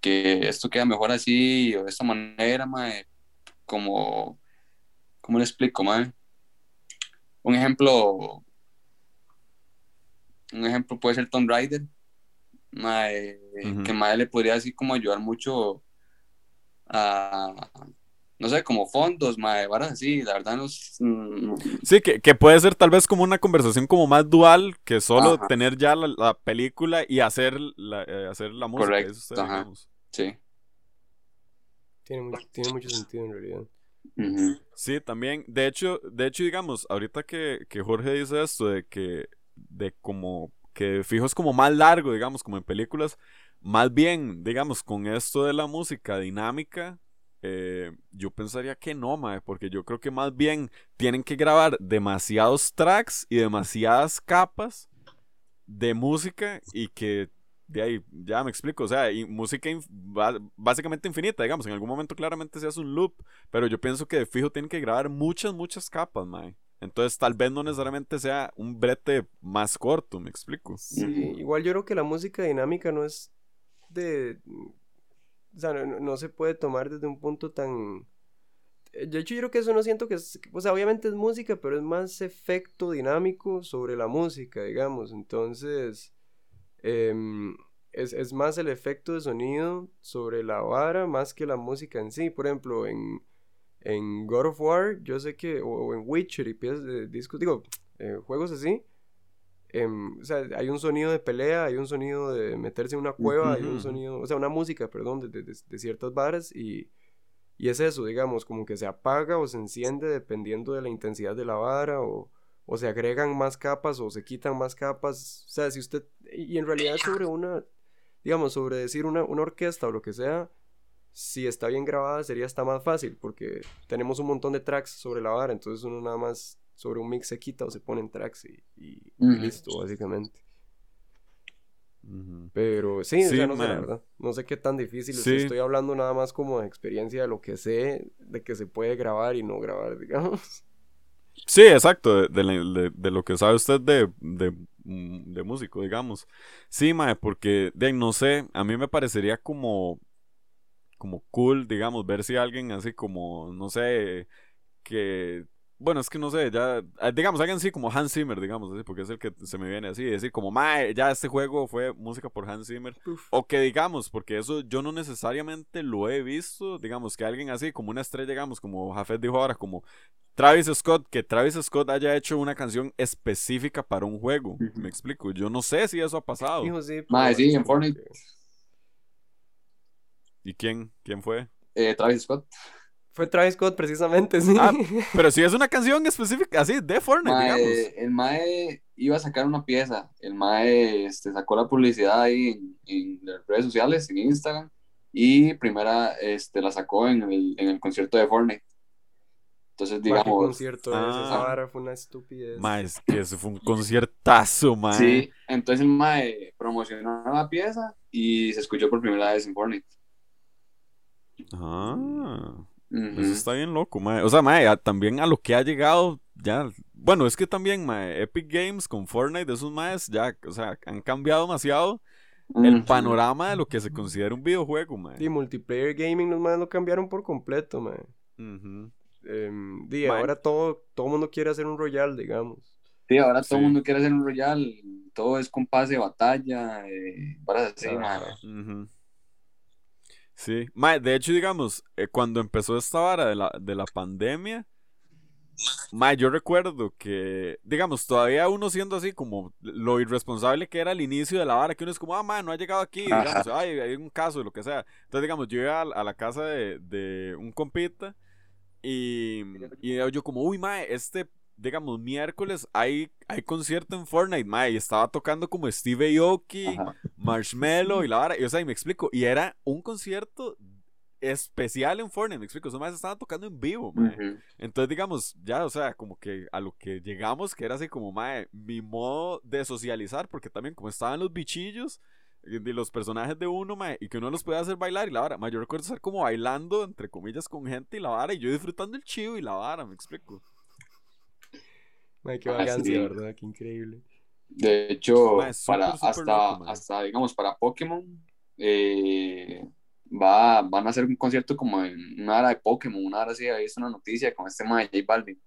que esto queda mejor así o de esta manera, mae, como, ¿cómo le explico, mae? Un ejemplo, un ejemplo puede ser mae, Ujú. que mae le podría así como ayudar mucho a, no sé, como fondos, mae, varas así, la verdad no es- mm, Sí, que, que puede ser tal vez como una conversación como más dual que solo Ajá. tener ya la, la película y hacer la, eh, hacer la música. Correcto, eso usted, ajá. digamos. sí. Tiene, mucho- tiene mucho sentido en realidad. Sí, también. De hecho, de hecho, digamos, ahorita que, que Jorge dice esto de que, de como, que fijo es como más largo, digamos, como en películas, más bien, digamos, con esto de la música dinámica, eh, yo pensaría que no, mae, porque yo creo que más bien tienen que grabar demasiados tracks y demasiadas capas de música y que de ahí, ya me explico, o sea, música ba- básicamente infinita, digamos, en algún momento claramente se hace un loop, pero yo pienso que de fijo tienen que grabar muchas, muchas capas, mae. Entonces tal vez no necesariamente sea un brete más corto, me explico. Sí, igual yo creo que la música dinámica no es de... O sea, no, no- se puede tomar desde un punto tan... eh, De hecho, yo creo que eso no siento que es... O sea, obviamente es música, pero es más efecto dinámico sobre la música, digamos. Entonces, em, es, es más el efecto de sonido sobre la vara más que la música en sí. Por ejemplo, en, en God of War, yo sé que... O, o en Witcher y piezas de discos, digo, eh, juegos así em, o sea, hay un sonido de pelea, hay un sonido de meterse en una cueva, hay un sonido, o sea, una música, perdón, de, de- de- de ciertas varas y, Y es eso, digamos, como que se apaga o se enciende dependiendo de la intensidad de la vara o, o se agregan más capas o se quitan más capas. O sea, si usted... Y en realidad sobre una, digamos, sobre decir una, una orquesta o lo que sea, si está bien grabada sería hasta más fácil porque tenemos un montón de tracks sobre la vara, entonces uno nada más sobre un mix se quita o se ponen tracks y, y- y Ujú. listo, básicamente. Pero sí, o sea, no sé, la verdad. No sé qué tan difícil es. Estoy hablando nada más como de experiencia de lo que sé, de que se puede grabar y no grabar, (laughs) digamos. Sí, exacto, de, de la- de- de lo que sabe usted de, de, mm, de músico, digamos. Sí, mae, porque, de, ahí, no sé, a mí me parecería como, como cool, digamos, ver si alguien así como, no sé, que, bueno, es que no sé, ya, ah, digamos, alguien así como Hans Zimmer, digamos, así, porque es el que se me viene así, decir como, mae, ya este juego fue música por Hans Zimmer, o que digamos, porque eso yo no necesariamente lo he visto, digamos, que alguien así, como una estrella, digamos, como Jafet dijo ahora, como Travis Scott, que Travis Scott haya hecho una canción específica para un juego. Me explico. Yo no sé si eso ha pasado. Fijo, sí, pero Mae, sí, en Fortnite. ¿Y quién? ¿Quién fue? Eh, Travis Scott. Fue Travis Scott precisamente, sí. Ah, (laughs) Pero si es una canción específica, así, de Fortnite, digamos. Mae, el Mae iba a sacar una pieza. El Mae este, sacó la publicidad ahí en, en las redes sociales, en Instagram. Y primera este, la sacó en el, en el concierto de Fortnite. Entonces, digamos, esa Ah. vara fue una estupidez. Ma, es que eso fue un conciertazo, man. sí. Entonces el Mae promocionó la pieza y se escuchó por primera vez en Fortnite. Ah. Eso está bien loco, mae. O sea, mae, a- también a lo que ha llegado, ya. Bueno, es que también, mae, Epic Games con Fortnite, esos maes ya, o sea, han cambiado demasiado el panorama de lo que se considera un videojuego, mae. Y multiplayer gaming los más lo cambiaron por completo, man. Ujú. Em, di, Man. ahora todo, todo mundo quiere hacer un Royal, digamos. Sí, ahora todo Sí. el mundo quiere hacer un Royal. Todo es con pase de batalla. Eh, varas así, Ah. mae. Sí, mae, de hecho, digamos, eh, cuando empezó esta vara de la, de la pandemia, mae, yo recuerdo que, digamos, todavía uno siendo así como lo irresponsable que era al inicio de la vara, que uno es como, ah, mae, no ha llegado aquí, digamos, ay, hay un caso, lo que sea. Entonces, digamos, yo iba a, a la casa de, de un compita y, y yo como, uy, mae, este, digamos, miércoles hay, hay concierto en Fortnite, mae, y estaba tocando como Steve Aoki. Ajá. Marshmello y la vara. Y, o sea, y me explico. Y era un concierto especial en Fortnite. Me explico. Esos más estaban tocando en vivo, mae. Entonces, digamos, ya, o sea, como que a lo que llegamos, que era así como, mae, mi modo de socializar, porque también como estaban los bichillos de los personajes de uno, mae, y que uno los puede hacer bailar y la vara. Mae, yo recuerdo estar como bailando, entre comillas, con gente y la vara, y yo disfrutando el chivo y la vara, me explico. Qué Ah, vagancia, sí. ¿verdad? Qué increíble. De hecho, es para, hasta, loco, hasta, digamos, para Pokémon, eh, va, van a hacer un concierto como en una área de Pokémon, una área así, había visto una noticia con este ma de J Balvin.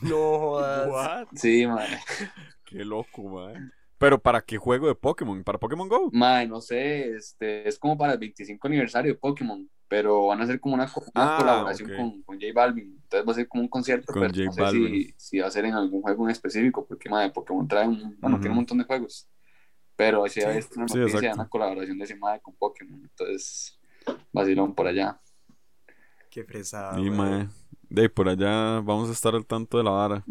No jodas. What? Sí, madre. (laughs) Qué loco, mae. Pero ¿para qué juego de Pokémon? ¿Para Pokémon Go? Madre, no sé, este, es como para el 25 aniversario de Pokémon, pero van a hacer como una, Ah, colaboración con, con J Balvin. Entonces va a ser como un concierto, Con pero J no sé si, si va a ser en algún juego en específico, porque madre, Pokémon trae un, bueno, tiene un montón de juegos. Pero sí, Sí, una sí, noticia de exacto. una colaboración de ese madre con Pokémon. Entonces, vacilón por allá. Qué fresada. De ahí por allá vamos a estar al tanto de la vara.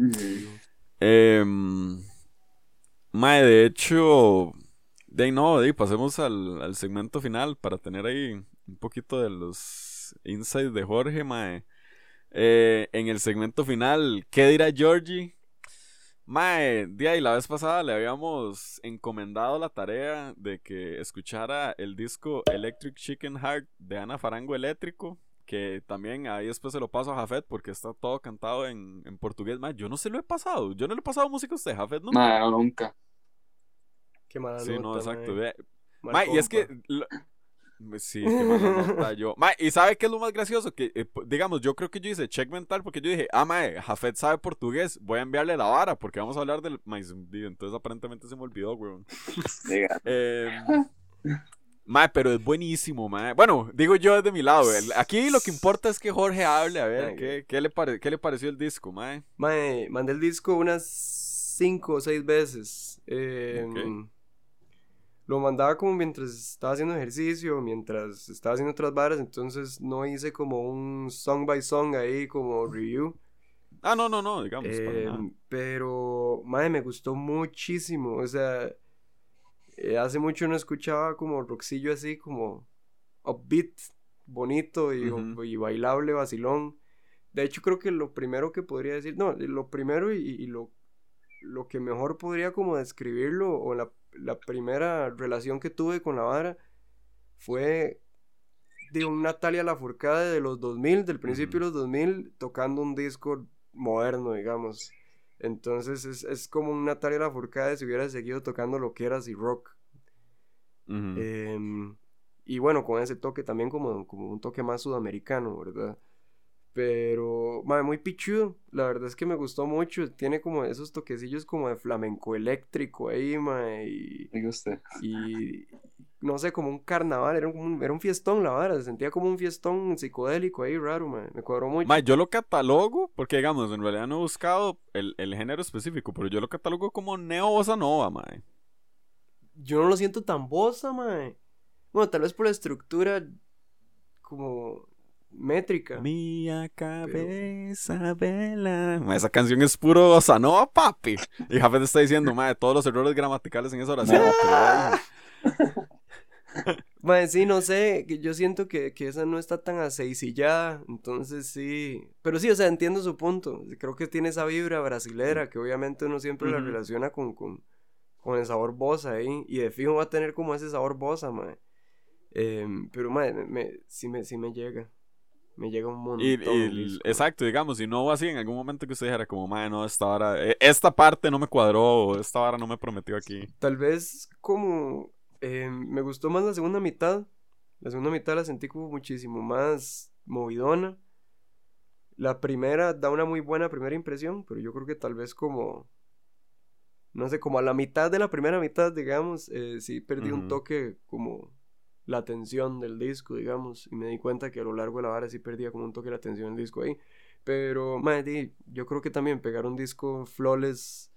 Em, mae, de hecho, de ahí no, de ahí pasemos al, al segmento final para tener ahí un poquito de los insights de Jorge, mae. Eh, en el segmento final, ¿qué dirá Georgie? Mae, de ahí la vez pasada le habíamos encomendado la tarea de que escuchara el disco Electric Chicken Heart de Ana Farango Eléctrico. Que también ahí después se lo paso a Jafet porque está todo cantado en, en portugués. Mae, yo no se lo he pasado. Yo no le he pasado música a usted, Jafet, ¿no? No, nunca. Qué mala Sí, no, exacto. Mae, y es que. lo- Sí, qué mala nota (laughs) yo. Mae, y ¿sabe qué es lo más gracioso? Que, eh, digamos, yo creo que yo hice check mental porque yo dije, ah, mae, Jafet sabe portugués, voy a enviarle la vara porque vamos a hablar del. Mae, entonces aparentemente se me olvidó, weón. Diga. (laughs) Eh, mae, pero es buenísimo, mae. Bueno, digo yo desde mi lado. el- Aquí lo que importa es que Jorge hable, a ver, ¿qué, qué le, pare- qué le pareció el disco, mae? Mae, mandé el disco unas cinco o seis veces. Eh, Ok. Lo mandaba como mientras estaba haciendo ejercicio, mientras estaba haciendo otras varas, entonces no hice como un song by song ahí como review. Ah, no, no, no, digamos. Eh, nada. pero, madre, me gustó muchísimo. O sea, eh, hace mucho no escuchaba como rockcillo así, como upbeat, bonito y, y bailable, vacilón. De hecho, creo que lo primero que podría decir, no, lo primero y, y lo, lo que mejor podría como describirlo, o la, la primera relación que tuve con la vara, fue de un Natalia Lafourcade de los 2000, del principio de los 2000, tocando un disco moderno, digamos. Entonces es, es como un Natalia Lafourcade si hubiera seguido tocando lo que era así rock. Em, y bueno, con ese toque también como, como un toque más sudamericano, ¿verdad? Pero, madre, muy pichudo. La verdad es que me gustó mucho. Tiene como esos toquecillos como de flamenco eléctrico ahí, madre. Y, Diga usted. y no sé, como un carnaval. Era un, era un fiestón, la vara. Se sentía como un fiestón psicodélico ahí, raro, madre. Me cuadró mucho. Mae, yo lo catalogo, porque digamos, en realidad no he buscado el, el género específico, pero yo lo catalogo como neo bossa nova, mae. Yo no lo siento tan bosa, mae. Bueno, tal vez por la estructura como métrica. Mía cabeza vela. Mae, esa canción es puro bossa nova, papi. Y Jafet está diciendo, mae, todos los errores gramaticales en esa oración. pero, (laughs) Mae, sí, no sé, yo siento que, que esa no está tan aceicillada, entonces sí, pero sí, o sea, entiendo su punto, creo que tiene esa vibra brasilera que obviamente uno siempre la relaciona con, con, con el sabor bosa ahí, y de fijo va a tener como ese sabor bosa, mae, Em, pero mae, me, me- sí, me, sí me llega, me llega un montón. Y, y- exacto, digamos, si no hubo así en algún momento que usted dijera como, mae, no, esta vara, eh, esta parte no me cuadró, o esta vara no me prometió aquí. Tal vez como em, me gustó más la segunda mitad. La segunda mitad la sentí como muchísimo más movidona. La primera da una muy buena primera impresión, pero yo creo que tal vez como, no sé, como a la mitad de la primera mitad, digamos, eh, sí perdí un toque como la tensión del disco, digamos, y me di cuenta que a lo largo de la vara sí perdía como un toque la tensión del disco ahí. Pero, madre, yo creo que también pegar un disco flawless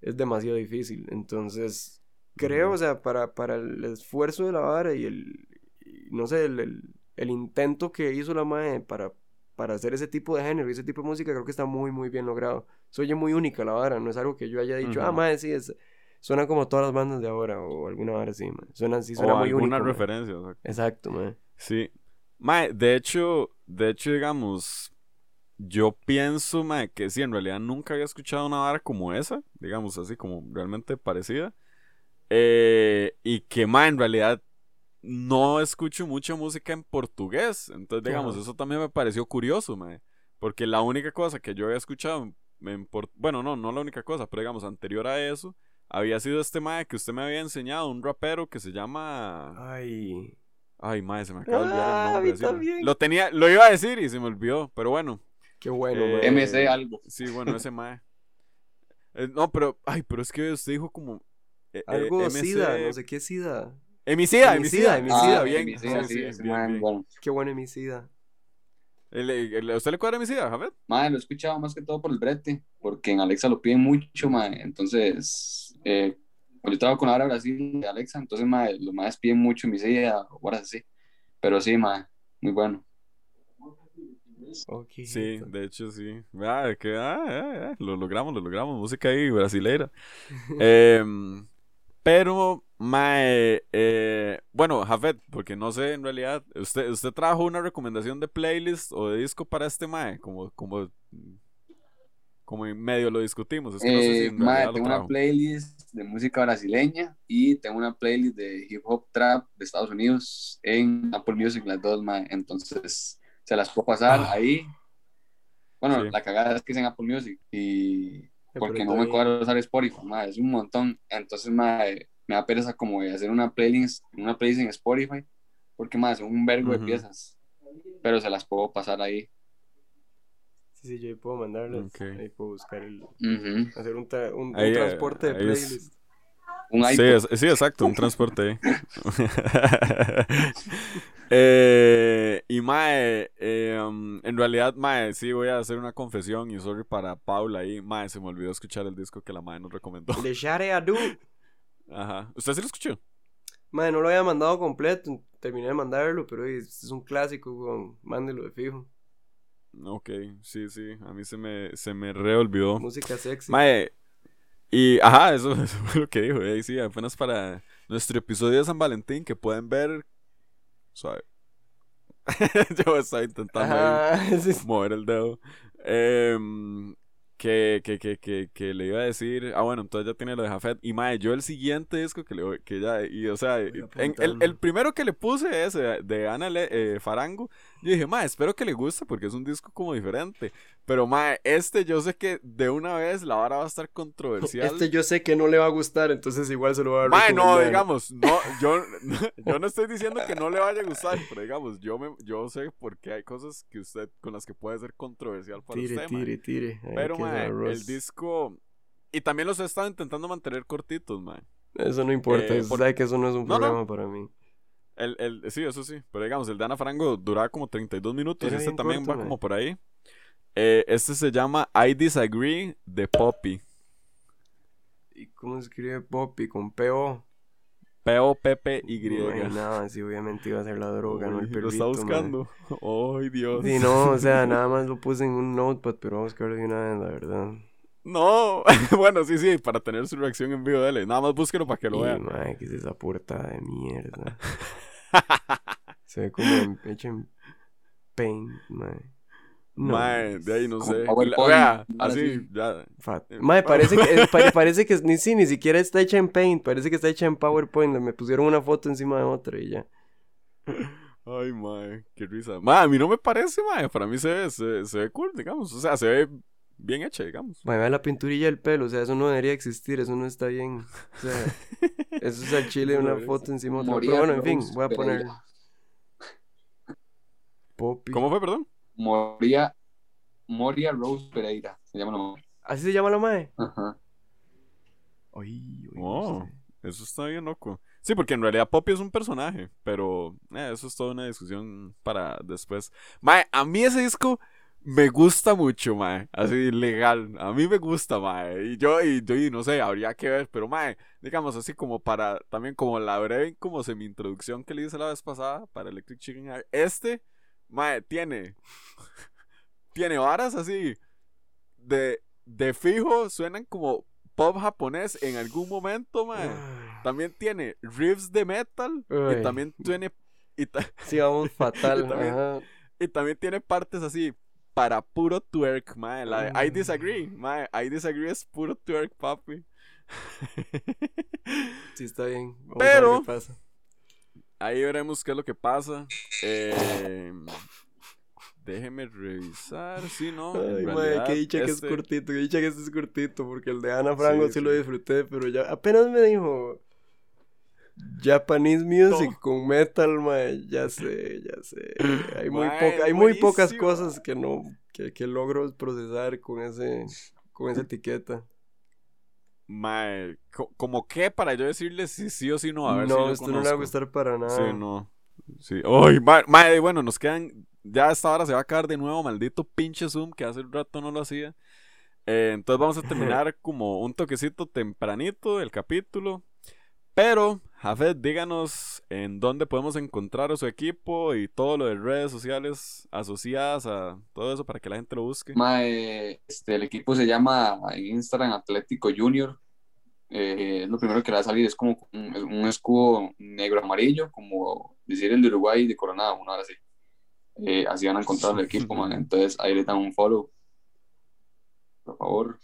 es demasiado difícil. Entonces, creo, o sea, para, para el esfuerzo de la vara y el, y no sé, el, el- el intento que hizo la madre para, para hacer ese tipo de género y ese tipo de música, creo que está muy, muy bien logrado. Se oye muy única la vara, no es algo que yo haya dicho, ah, madre, sí, es, suena como todas las bandas de ahora o alguna vara así. Suena así, suena o muy único. referencia. sea, Exacto, madre. Sí. Mae, de hecho, de hecho, digamos, yo pienso, mae, que sí, en realidad nunca había escuchado una vara como esa, digamos así, como realmente parecida. Eh, y que, mae, en realidad no escucho mucha música en portugués. Entonces, digamos, eso también me pareció curioso, mae. Porque la única cosa que yo había escuchado en, en por- bueno, no, no la única cosa, pero digamos, anterior a eso, había sido este mae que usted me había enseñado, un rapero que se llama... Ay. Ay, madre, se me acaba de olvidar Ah, el a nombre. mí decirlo. también. Lo tenía, lo iba a decir y se me olvidó, pero bueno. Qué bueno, Eh, mae. MC algo. Sí, bueno, ese mae. Eh, no, pero, ay, pero es que usted dijo como. eh, eh, Algo MC SIDA, no sé qué SIDA. Emicida, Emicida, emicida, Ah, bien. Emicida, sí, sí, sí, ese bien, man, bien. bueno. Qué bueno Emicida. El- el- ¿A usted le cuadra emicida, Javier? Madre, lo he escuchado más que todo por el brete, porque en Alexa lo piden mucho, madre. Entonces, eh, pues yo trabajo con Ahora Brasil de Alexa, entonces, madre, los más piden mucho mi silla o horas así. Pero sí, madre, muy bueno. Ok. Sí, de hecho sí. Ah, que, ah, ah, ah, lo logramos, lo logramos. Música ahí brasileira. (laughs) Em, pero, mae, eh, bueno, Jafet, porque no sé en realidad, ¿usted, usted trajo una recomendación de playlist o de disco para este mae? Como, como, como en medio lo discutimos. Es que no sé si Eh, en madre, realidad lo tengo una playlist de música brasileña y tengo una playlist de hip hop trap de Estados Unidos en Apple Music, las dos, madre. Entonces, se las puedo pasar Ah. ahí. Bueno, Sí. la cagada es que es en Apple Music y porque no me cuadra usar Spotify, madre, es un montón. Entonces, madre, me da pereza como de hacer una playlist, una playlist en Spotify, porque más son un vergo de piezas, pero se las puedo pasar ahí. Sí, yo ahí puedo mandarlas. Ahí puedo buscar el. Hacer un, tra- un- un Ahí, eh, transporte de ahí es- playlist. Un Sí, es- sí, exacto, un transporte ahí. (laughs) Eh, y Mae, eh, um, en realidad, Mae, sí voy a hacer una confesión y sorry para Paula ahí. Mae, se me olvidó escuchar el disco que la Mae nos recomendó. Le Share Adu. Ajá. ¿Usted sí lo escuchó? Madre, no lo había mandado completo. Terminé de mandarlo, pero este es un clásico, weón. Mándelo de fijo. Ok, sí, sí. A mí se me, se me reolvidó. Música sexy. Mae, y ajá, eso, (laughs) eso fue lo que dijo. eh, sí, apenas para nuestro episodio de San Valentín que pueden ver. Suave. (laughs) Yo estaba intentando ahí (laughs) sí, mover el dedo. Em, que, que, que, que, que le iba a decir. Ah, bueno, entonces ya tiene lo de Jafet. Y mae, yo el siguiente disco que le voy- que ya. Y o sea, en- el, el primero que le puse de, de Ana Le- eh, Farango. Yo dije, mae, espero que le guste porque es un disco como diferente. Pero mae, este yo sé que de una vez la vara va a estar controversial. Este yo sé que no le va a gustar, entonces igual se lo va a Mae, no, digamos, no, (laughs) yo, yo no estoy diciendo que no le vaya a gustar, pero digamos, yo me, yo sé porque hay cosas que usted, con las que puede ser controversial para Tire, usted, tire, tire. Ay, Pero, qué arroz. el disco, y también los he estado intentando mantener cortitos, mae. Eso no importa, eh, por- sabe que eso no es un No, no. problema para mí. El, el, sí, eso sí, pero digamos, el de Ana Frango duraba como 32 minutos, y Era este también corto, va como por ahí. Eh, este se llama I Disagree de Poppy, ¿Y cómo se escribe Poppy? Con P-O. P-O-P-P-Y. Ay, nada, sí, obviamente iba a ser la droga, no el perrito. Lo está buscando. Ay, Dios. Sí, no, o sea, (laughs) nada más lo puse en un notepad, pero vamos a buscarlo de una vez, la verdad. No, (laughs) bueno, sí, sí, para tener su reacción en vivo, dele. Nada más búsquelo para que lo vean. mae, ¿qué es esa portada de mierda? (laughs) Se ve como en- hecho en Paint, mae. No, Mae, de ahí no Como sé. PowerPoint, Vea, así, sí. ya. fat- Eh, Mae, parece que, eh, (laughs) pare- parece que ni, sí, ni siquiera está hecha en Paint, parece que está hecha en PowerPoint. Me pusieron una foto encima de otra y ya. Ay, mae, qué risa. Mae, a mí no me parece, mae. Para mí se ve, se, se ve cool, digamos. O sea, se ve bien hecha, digamos. Mae, vea la pinturilla del pelo, o sea, eso no debería existir, eso no está bien. O sea, (laughs) eso es al chile una foto encima de otra. Moría Pero bueno, en fin, voy a poner. Poppy. ¿Cómo fue, perdón? Moria, Moria Rose Pereira. Se llama la mujer. ¿Así se llama la mae? Ajá. Ay, no Oh, sé. eso está bien loco. Sí, porque en realidad Poppy es un personaje, pero eh, eso es toda una discusión para después. Mae, a mí ese disco me gusta mucho, mae. Así, legal. A mí me gusta, mae. Y yo, y yo, y no sé, habría que ver, pero mae, digamos así como para, también como la breve, como semi-introducción que le hice la vez pasada para Electric Chicken Heart. Este, mae, tiene, (laughs) tiene varas así, de, de fijo, suenan como pop japonés en algún momento, mae. Ay. También tiene riffs de metal Ay. y también tiene y, ta- Sí, vamos fatal. (laughs) Yo también. y también tiene partes así para puro twerk, mae. La de I disagree, mae. I disagree es puro twerk, papi. (laughs) Sí, está bien. Vamos Pero- a ver qué pasa. Ahí veremos qué es lo que pasa. Eh, déjeme revisar. Sí, no. Ay, realidad, qué dicha que es este- cortito, qué dicha que este es cortito, porque el de Ana Franco sí, Sí, lo disfruté, pero ya apenas me dijo Japanese music No. con metal, mae, ya sé, ya sé. Hay muy, poca, hay muy pocas cosas que no, que, que logro procesar con ese, con esa etiqueta. Mae, co- como que para yo decirle si sí o si no, a ver si no, esto no le va a gustar para nada. Sí, no. Sí. Ay, ma- mae, bueno, nos quedan. Ya esta hora se va a acabar de nuevo, maldito pinche Zoom, que hace un rato no lo hacía. Eh, entonces vamos a terminar (laughs) como un toquecito tempranito del capítulo. Pero, Jafet, díganos en dónde podemos encontrar a su equipo y todo lo de redes sociales asociadas a todo eso para que la gente lo busque. Mae, este, el equipo se llama en Instagram Atlético Junior. Eh, es lo primero que le va a salir, es como un, un escudo negro-amarillo, como decir el de Uruguay de Coronado, una hora así. Eh, así van a encontrar el equipo, man. (laughs) Entonces ahí le dan un follow. Por favor.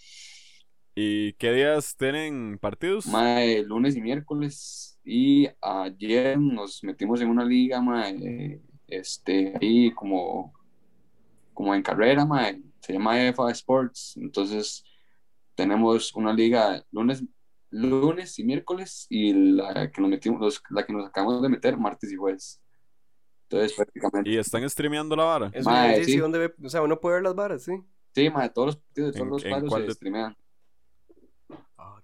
¿Y qué días tienen partidos? Mae, lunes y miércoles. Y ayer nos metimos en una liga, mae, este, ahí como, como en carrera, mae, se llama EFA Sports. Entonces, tenemos una liga lunes, lunes y miércoles y la que nos metimos, los- la que nos acabamos de meter martes y jueves. Entonces, prácticamente. ¿Y están streameando la vara? Mae, sí. ¿dónde ve? O sea, uno puede ver las varas, sí. Sí, mae, todos los partidos de todos ¿En- los en cuadros cuál se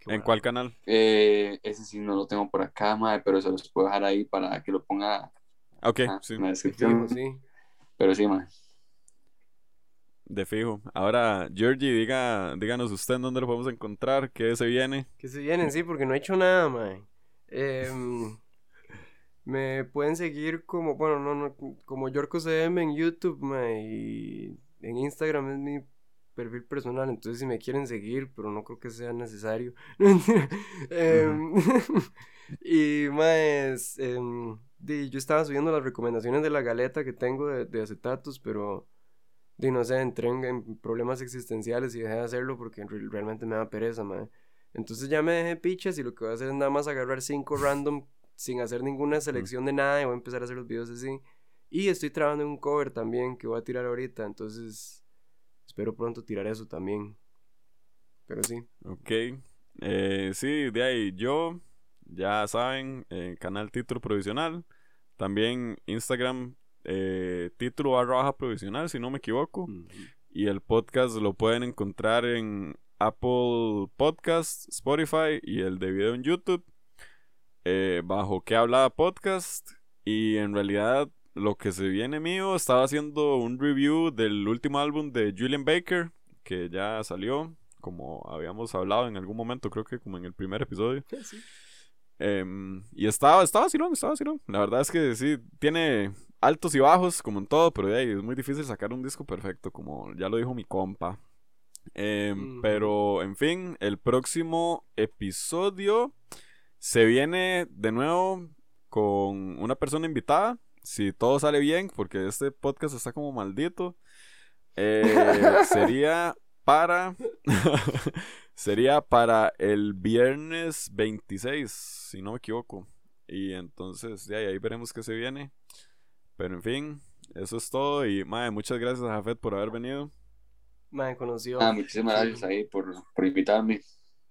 ¿En cuál canal? Eh, ese sí no lo tengo por acá, mae, pero se los puedo dejar ahí para que lo ponga Ok, ah, sí. en la Fijo, descripción. sí. Pero sí, mae. De fijo. Ahora, Georgie, diga, díganos usted en dónde lo podemos encontrar, qué se viene. Que se vienen, sí, porque no he hecho nada, mae. Em, Me pueden seguir como, bueno, no, no, como Yorko CM en YouTube, mae, y en Instagram es mi perfil personal, entonces si me quieren seguir, pero no creo que sea necesario. (laughs) Em, (laughs) y más, em, yo estaba subiendo las recomendaciones de la galeta que tengo de, de acetatos, pero di, no sé, entré en, problemas existenciales y dejé de hacerlo porque realmente me da pereza, mae. Entonces ya me dejé pichas y lo que voy a hacer es nada más agarrar cinco random sin hacer ninguna selección de nada y voy a empezar a hacer los videos así. Y estoy trabajando en un cover también que voy a tirar ahorita, entonces espero pronto tirar eso también. Pero sí. Ok. Eh, sí, de ahí yo, ya saben, eh, canal título provisional. También Instagram, eh, título barra baja provisional, si no me equivoco. Y el podcast lo pueden encontrar en Apple Podcast, Spotify y el de video en YouTube. Bajo que hablaba podcast. Y en realidad lo que se viene mío, estaba haciendo un review del último álbum de Julian Baker, que ya salió, como habíamos hablado en algún momento, creo que como en el primer episodio. Em, y estaba, estaba vacilón, estaba vacilón. La verdad es que sí, tiene altos y bajos, como en todo, pero es muy difícil sacar un disco perfecto, como ya lo dijo mi compa. Em, pero, en fin, el próximo episodio se viene de nuevo con una persona invitada. Si todo sale bien, porque este podcast está como maldito, eh, (laughs) sería para. (laughs) sería para el viernes 26, si no me equivoco. Y entonces, de ahí, veremos qué se viene. Pero en fin, eso es todo. Y, madre, muchas gracias a Jafet por haber venido. Me conoció. Ah, muchísimas gracias ahí por, por invitarme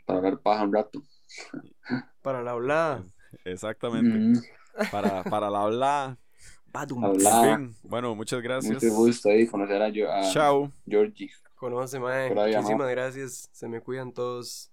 para ver paja un rato. Para la hablada. Exactamente. Para, para la hablada. Hablar. bueno, muchas gracias. Mucho gusto ahí conocer a, a Chao. Georgie. Conoce, mae. Muchísimas gracias. Se me cuidan todos.